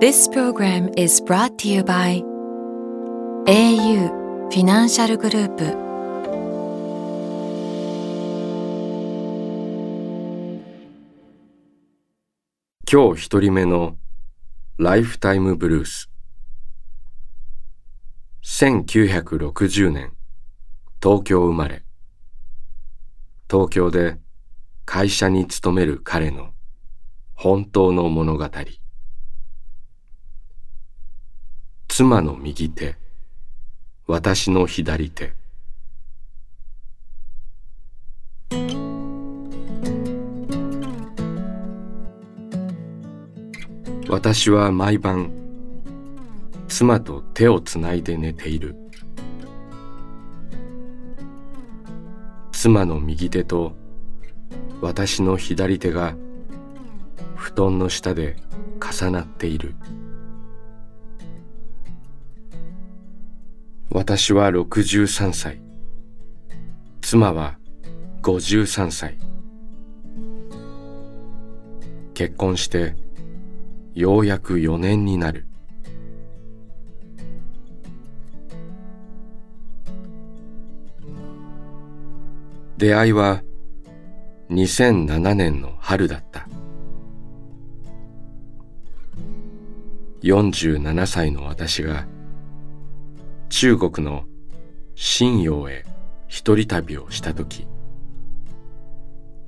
This program is brought to you by au フィナンシャルグループ今日一人目のライフタイムブルース1960年東京生まれ東京で会社に勤める彼の本当の物語妻の右手私の左手。私は毎晩妻と手をつないで寝ている。妻の右手と私の左手が布団の下で重なっている。私は63歳。妻は53歳。結婚してようやく4年になる。出会いは2007年の春だった。47歳の私が中国の信陽へ一人旅をした時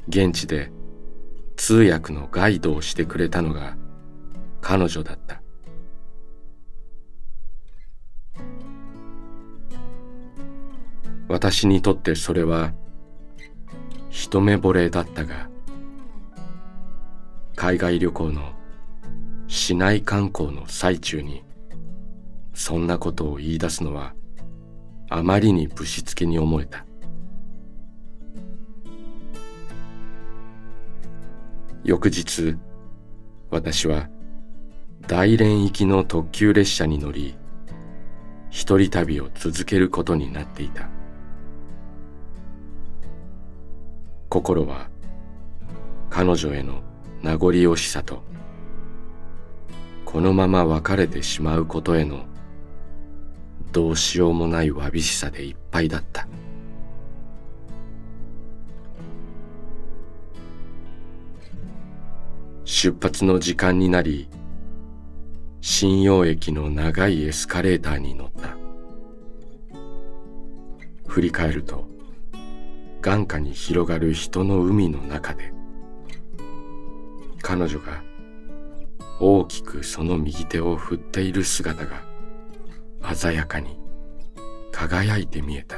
現地で通訳のガイドをしてくれたのが彼女だった。私にとってそれは一目惚れだったが海外旅行の市内観光の最中にそんなことを言い出すのはあまりにぶしつけに思えた。翌日私は大連行きの特急列車に乗り一人旅を続けることになっていた。心は彼女への名残惜しさとこのまま別れてしまうことへのどうしようもないわびしさでいっぱいだった。出発の時間になり信用駅の長いエスカレーターに乗った。振り返ると眼下に広がる人の海の中で彼女が大きくその右手を振っている姿が鮮やかに輝いて見えた。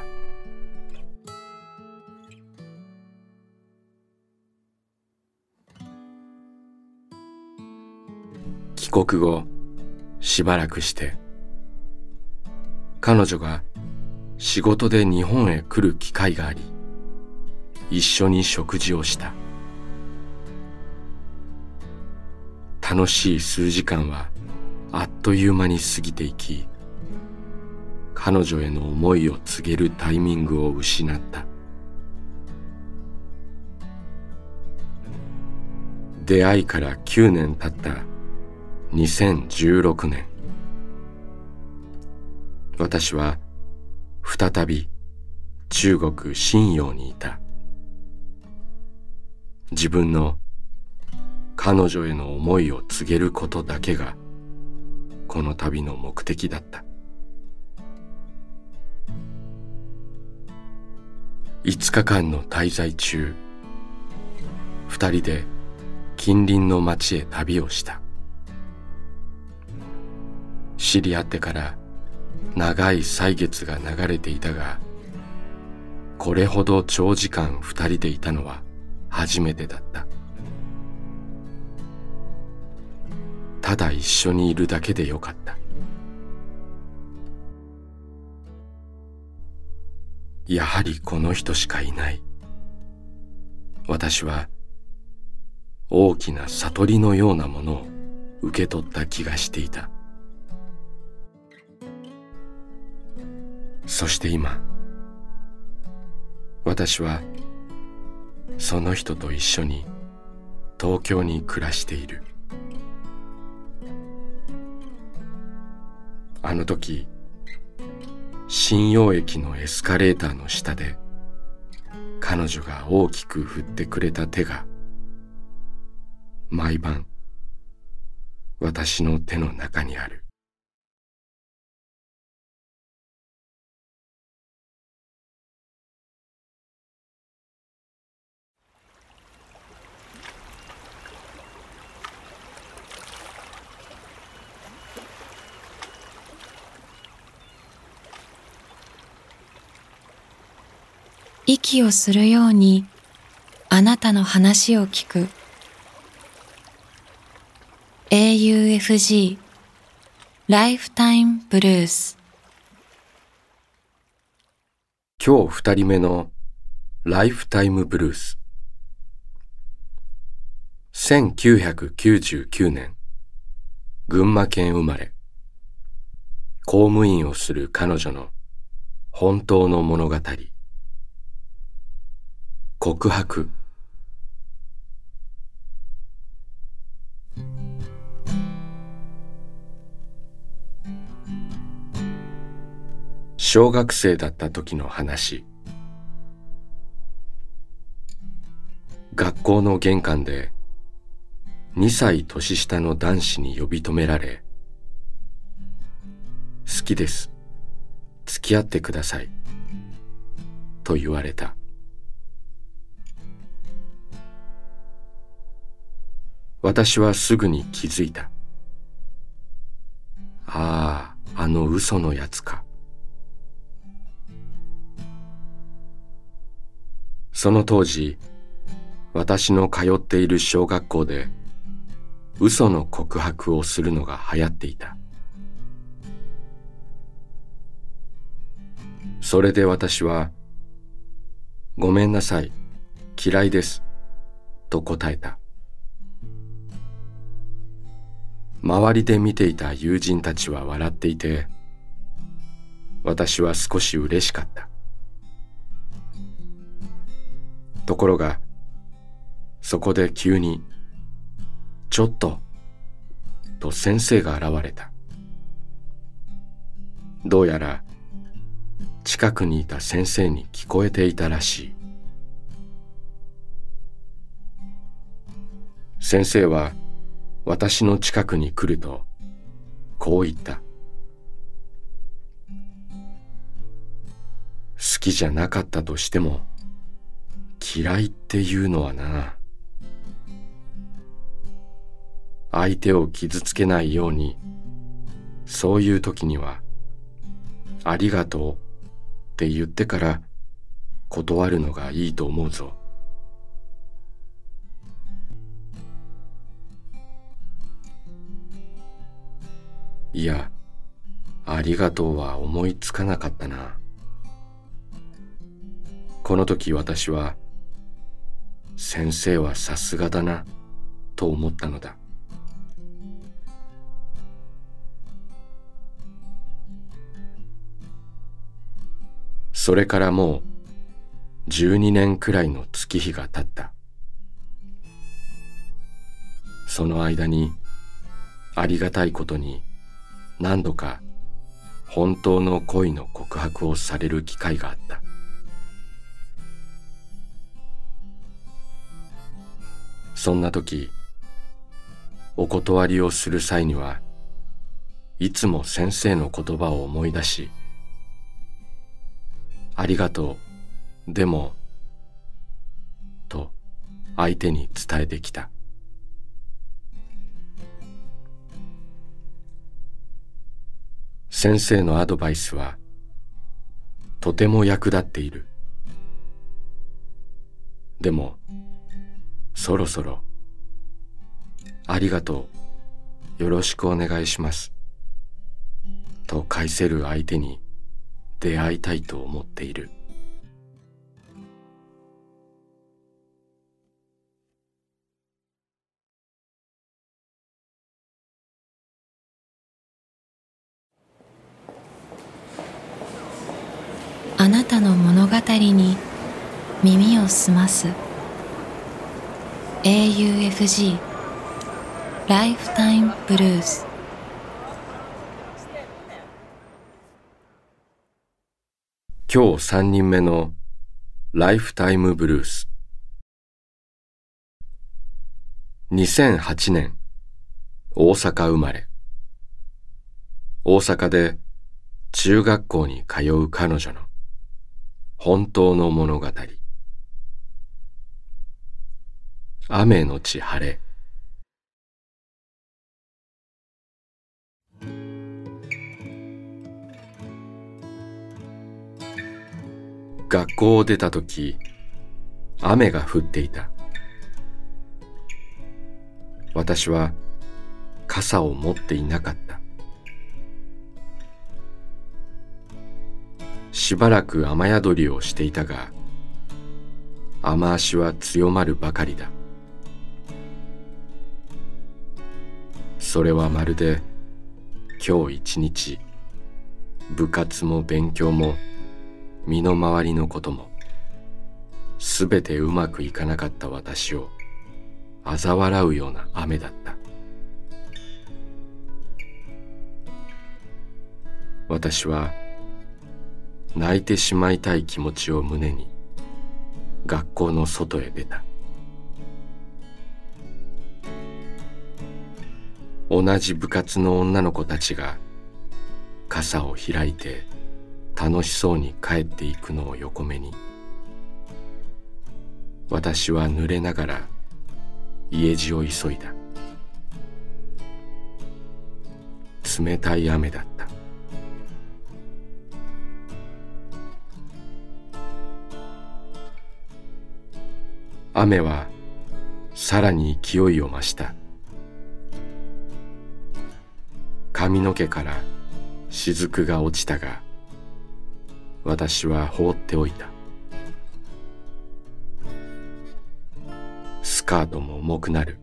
帰国後しばらくして彼女が仕事で日本へ来る機会があり一緒に食事をした。楽しい数時間はあっという間に過ぎていき彼女への思いを告げるタイミングを失った。出会いから9年経った2016年。私は再び中国信陽にいた。自分の彼女への思いを告げることだけがこの旅の目的だった。5日間の滞在中二人で近隣の町へ旅をした。知り合ってから長い歳月が流れていたがこれほど長時間二人でいたのは初めてだった。ただ一緒にいるだけでよかった。やはりこの人しかいない。私は大きな悟りのようなものを受け取った気がしていた。そして今私はその人と一緒に東京に暮らしている。あの時信用駅のエスカレーターの下で彼女が大きく振ってくれた手が毎晩私の手の中にある。息をするようにあなたの話を聞く。AUFG ライフタイムブルース今日二人目のライフタイムブルース1999年群馬県生まれ。公務員をする彼女の本当の物語。告白。小学生だった時の話。学校の玄関で2歳年下の男子に呼び止められ「好きです。付き合ってください」と言われた。私はすぐに気づいた。ああ、あの嘘のやつか。その当時、私の通っている小学校で嘘の告白をするのが流行っていた。それで私は、ごめんなさい、嫌いです、と答えた。周りで見ていた友人たちは笑っていて私は少し嬉しかった。ところがそこで急に「ちょっと」と先生が現れた。どうやら近くにいた先生に聞こえていたらしい。先生は私の近くに来るとこう言った好きじゃなかったとしても嫌いっていうのはな相手を傷つけないようにそういう時にはありがとうって言ってから断るのがいいと思うぞ。いや、ありがとうは思いつかなかったな。この時私は、先生はさすがだな、と思ったのだ。それからもう12年くらいの月日が経った。その間にありがたいことに何度か本当の恋の告白をされる機会があった。そんな時お断りをする際にはいつも先生の言葉を思い出しありがとうでもと相手に伝えてきた。先生のアドバイスはとても役立っている。でも、そろそろ、ありがとう、よろしくお願いします。と返せる相手に出会いたいと思っている。あなたの物語に耳を澄ます。AUFG ライフタイムブルース今日三人目のライフタイムブルース2008年大阪生まれ。大阪で中学校に通う彼女の。本当の物語。雨のち晴れ。学校を出た時雨が降っていた。私は傘を持っていなかった。しばらく雨宿りをしていたが雨足は強まるばかりだ。それはまるで今日一日部活も勉強も身の回りのこともすべてうまくいかなかった私を嘲笑うような雨だった。私は泣いてしまいたい気持ちを胸に学校の外へ出た。同じ部活の女の子たちが傘を開いて楽しそうに帰っていくのを横目に私は濡れながら家路を急いだ。冷たい雨だった。雨はさらに勢いを増した。髪の毛から雫が落ちたが私は放っておいた。スカートも重くなる。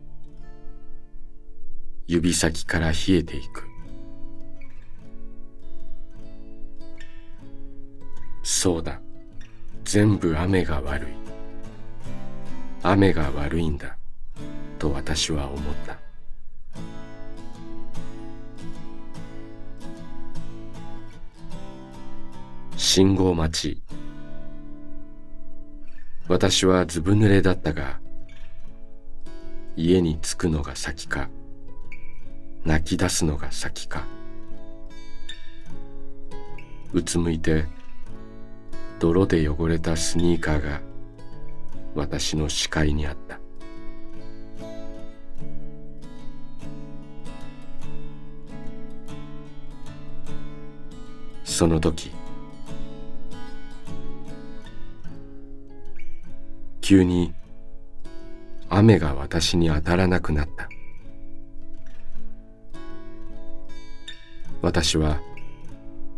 指先から冷えていく。そうだ。全部雨が悪い。雨が悪いんだと私は思った。信号待ち。私はずぶ濡れだったが家に着くのが先か泣き出すのが先か。うつむいて泥で汚れたスニーカーが私の視界にあった。その時急に雨が私に当たらなくなった。私は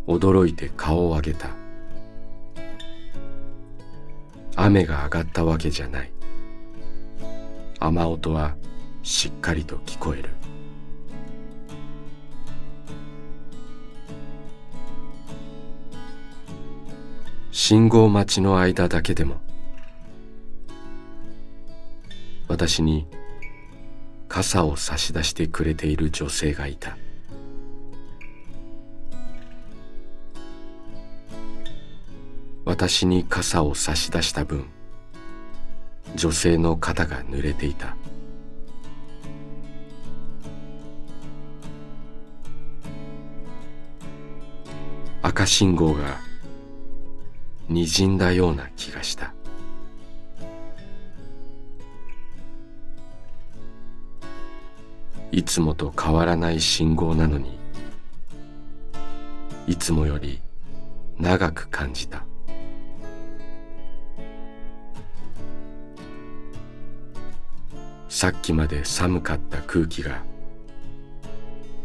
驚いて顔を上げた。雨が上がったわけじゃない。雨音はしっかりと聞こえる。信号待ちの間だけでも私に傘を差し出してくれている女性がいた。私に傘を差し出した分女性の肩が濡れていた。赤信号がにじんだような気がした。いつもと変わらない信号なのにいつもより長く感じた。さっきまで寒かった空気が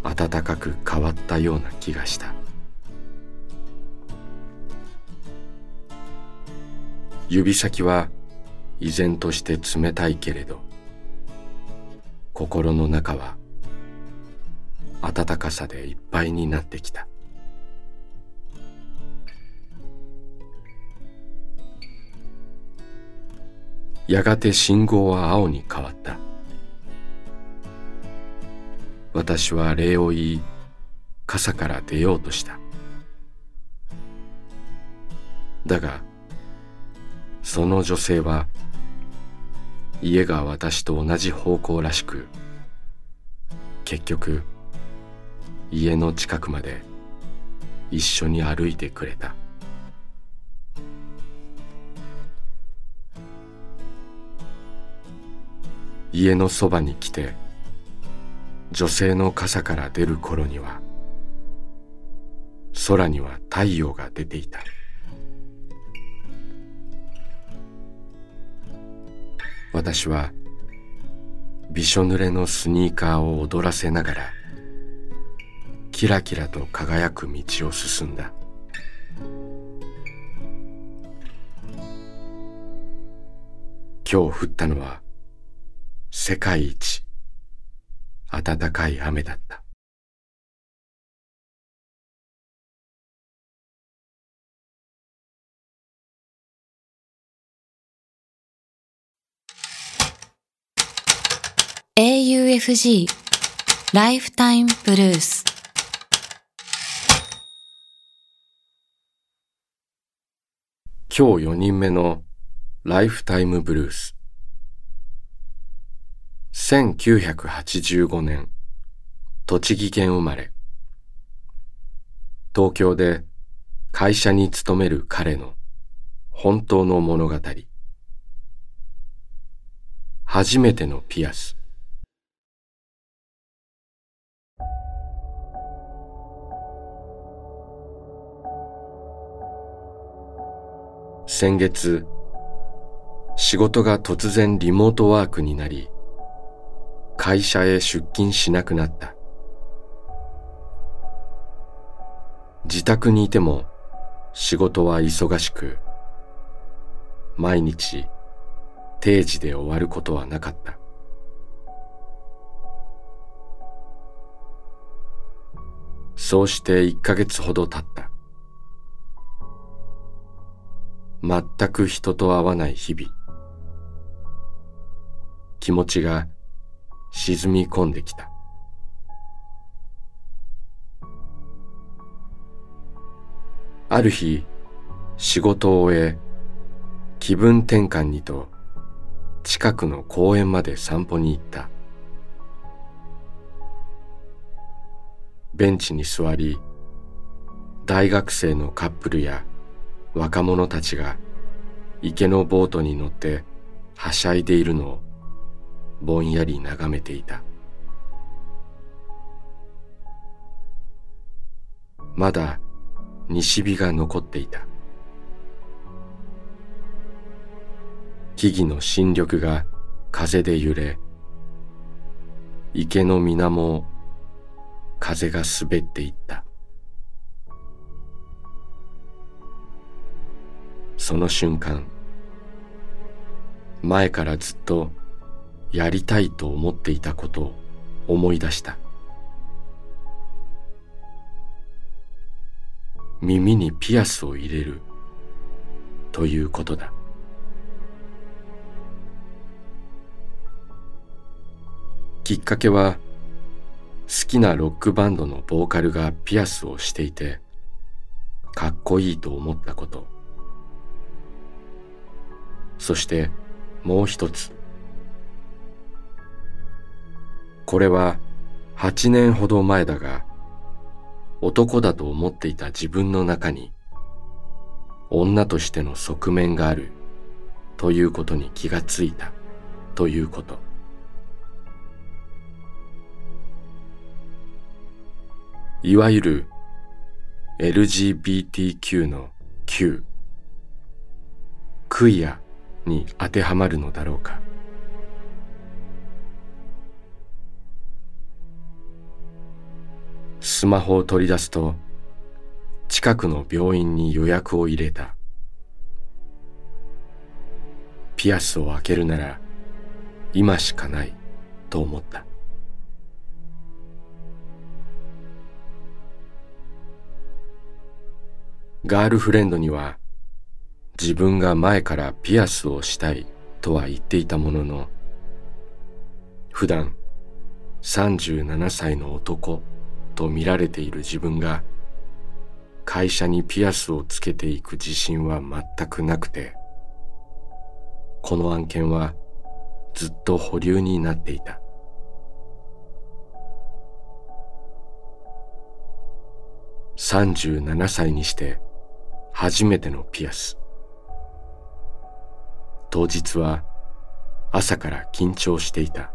暖かく変わったような気がした。指先は依然として冷たいけれど心の中は暖かさでいっぱいになってきた。やがて信号は青に変わった。私は礼を言い傘から出ようとした。だがその女性は家が私と同じ方向らしく結局家の近くまで一緒に歩いてくれた。家のそばに来て女性の傘から出る頃には空には太陽が出ていた。私はびしょ濡れのスニーカーを踊らせながらキラキラと輝く道を進んだ。今日降ったのは世界一暖かい雨だった「AUFG ライフタイムブルース」今日4人目のライフタイムブルース1985年栃木県生まれ。東京で会社に勤める彼の本当の物語。初めてのピアス。先月仕事が突然リモートワークになり会社へ出勤しなくなった。自宅にいても仕事は忙しく毎日定時で終わることはなかった。そうして一ヶ月ほど経った。全く人と会わない日々。気持ちが沈み込んできた。ある日仕事を終え気分転換にと近くの公園まで散歩に行った。ベンチに座り大学生のカップルや若者たちが池のボートに乗ってはしゃいでいるのをぼんやり眺めていた。まだ西日が残っていた。木々の新緑が風で揺れ池の水面を風が滑っていった。その瞬間前からずっとやりたいと思っていたことを思い出した。耳にピアスを入れるということだ。きっかけは好きなロックバンドのボーカルがピアスをしていてかっこいいと思ったこと。そしてもう一つ。これは8年ほど前だが男だと思っていた自分の中に女としての側面があるということに気がついたということ。いわゆる LGBTQ の Q クイアに当てはまるのだろうか。スマホを取り出すと近くの病院に予約を入れた。ピアスを開けるなら今しかないと思った。ガールフレンドには自分が前からピアスをしたいとは言っていたものの普段37歳の男と見られている自分が会社にピアスをつけていく自信は全くなくてこの案件はずっと保留になっていた。37歳にして初めてのピアス。当日は朝から緊張していた。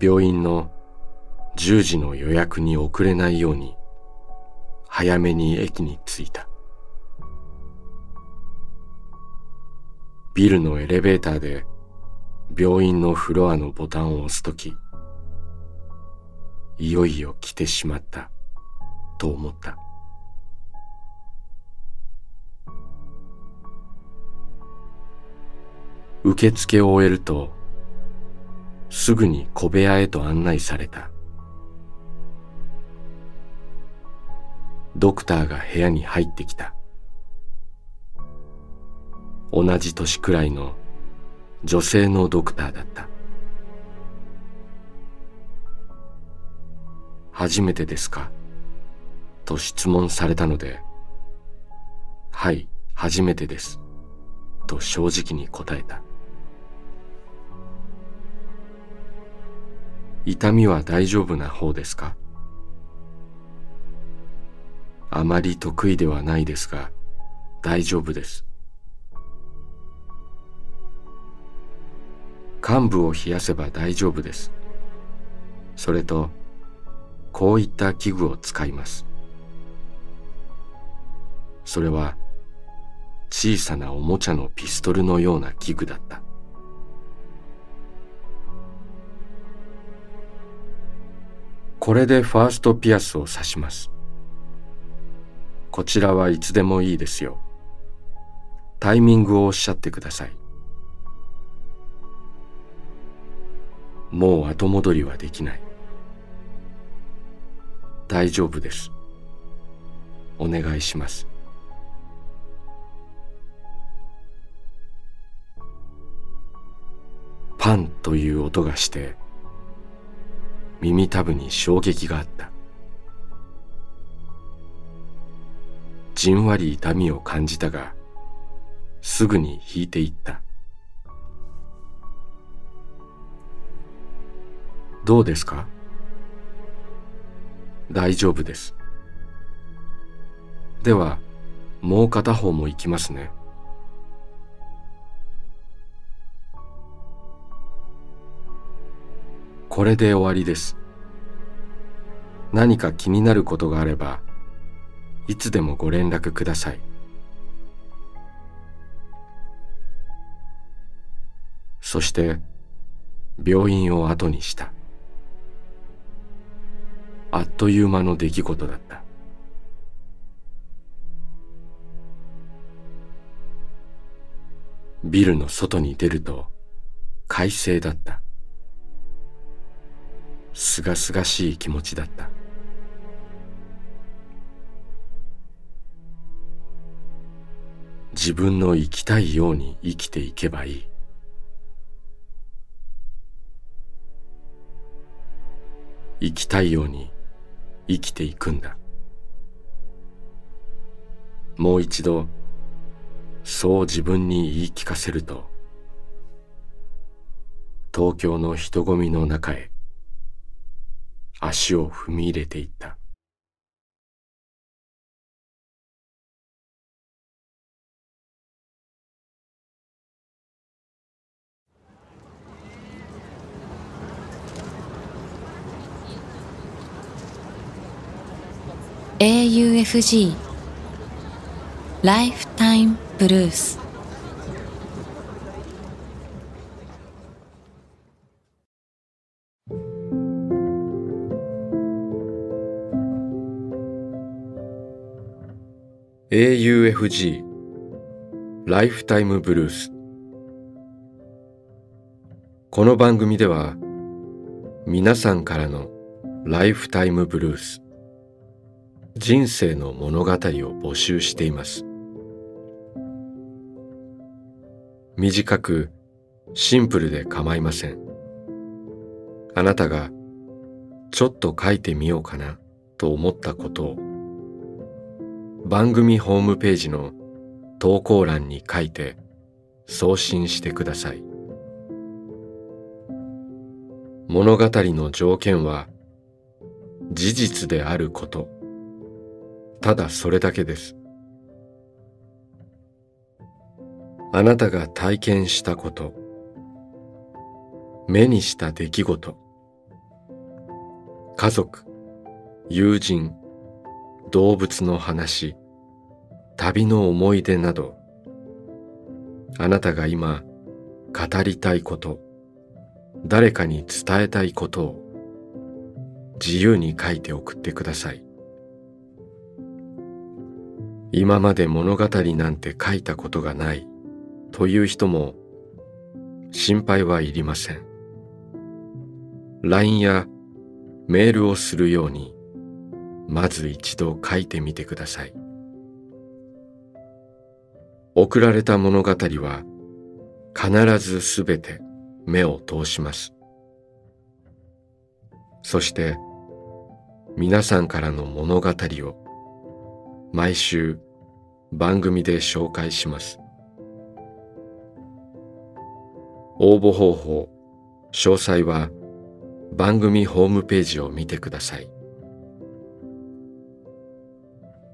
病院の10時の予約に遅れないように早めに駅に着いた。ビルのエレベーターで病院のフロアのボタンを押すときいよいよ来てしまったと思った。受付を終えるとすぐに小部屋へと案内された。ドクターが部屋に入ってきた。同じ年くらいの女性のドクターだった。初めてですか？と質問されたのではい初めてです。と正直に答えた。痛みは大丈夫な方ですか？あまり得意ではないですが大丈夫です。患部を冷やせば大丈夫です。それとこういった器具を使います。それは小さなおもちゃのピストルのような器具だった。これでファーストピアスを刺します。こちらはいつでもいいですよ。タイミングをおっしゃってください。もう後戻りはできない。大丈夫です。お願いします。パンという音がして耳たぶに衝撃があった。じんわり痛みを感じたがすぐに引いていった。どうですか？大丈夫です。ではもう片方も行きますね。これで終わりです。何か気になることがあれば、いつでもご連絡ください。そして、病院を後にした。あっという間の出来事だった。ビルの外に出ると快晴だった。すがすがしい気持ちだった。自分の生きたいように生きていけばいい。生きたいように生きていくんだ。もう一度そう自分に言い聞かせると東京の人混みの中へ足を踏み入れていった「AUFG ライフタイムブルース」「AUFG ライフタイムブルース」この番組では皆さんからのライフタイムブルース。人生の物語を募集しています。短くシンプルで構いません。あなたがちょっと書いてみようかなと思ったことを番組ホームページの投稿欄に書いて送信してください。物語の条件は事実であること。ただそれだけです。あなたが体験したこと、目にした出来事、家族、友人、動物の話、旅の思い出など、あなたが今語りたいこと、誰かに伝えたいことを自由に書いて送ってください。今まで物語なんて書いたことがないという人も心配はいりません。LINE やメールをするようにまず一度書いてみてください。送られた物語は必ずすべて目を通します。そして皆さんからの物語を毎週番組で紹介します。応募方法、詳細は番組ホームページを見てください。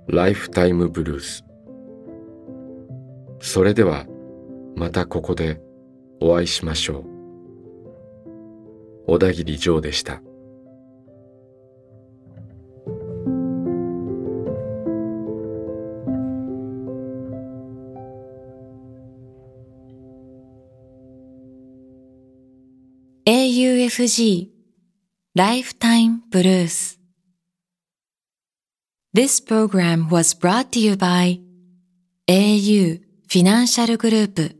ライフタイムブルースそれではまたここでお会いしましょう。小田切ジョーでした。AUFG Lifetime Blues This program was brought to you by au フィ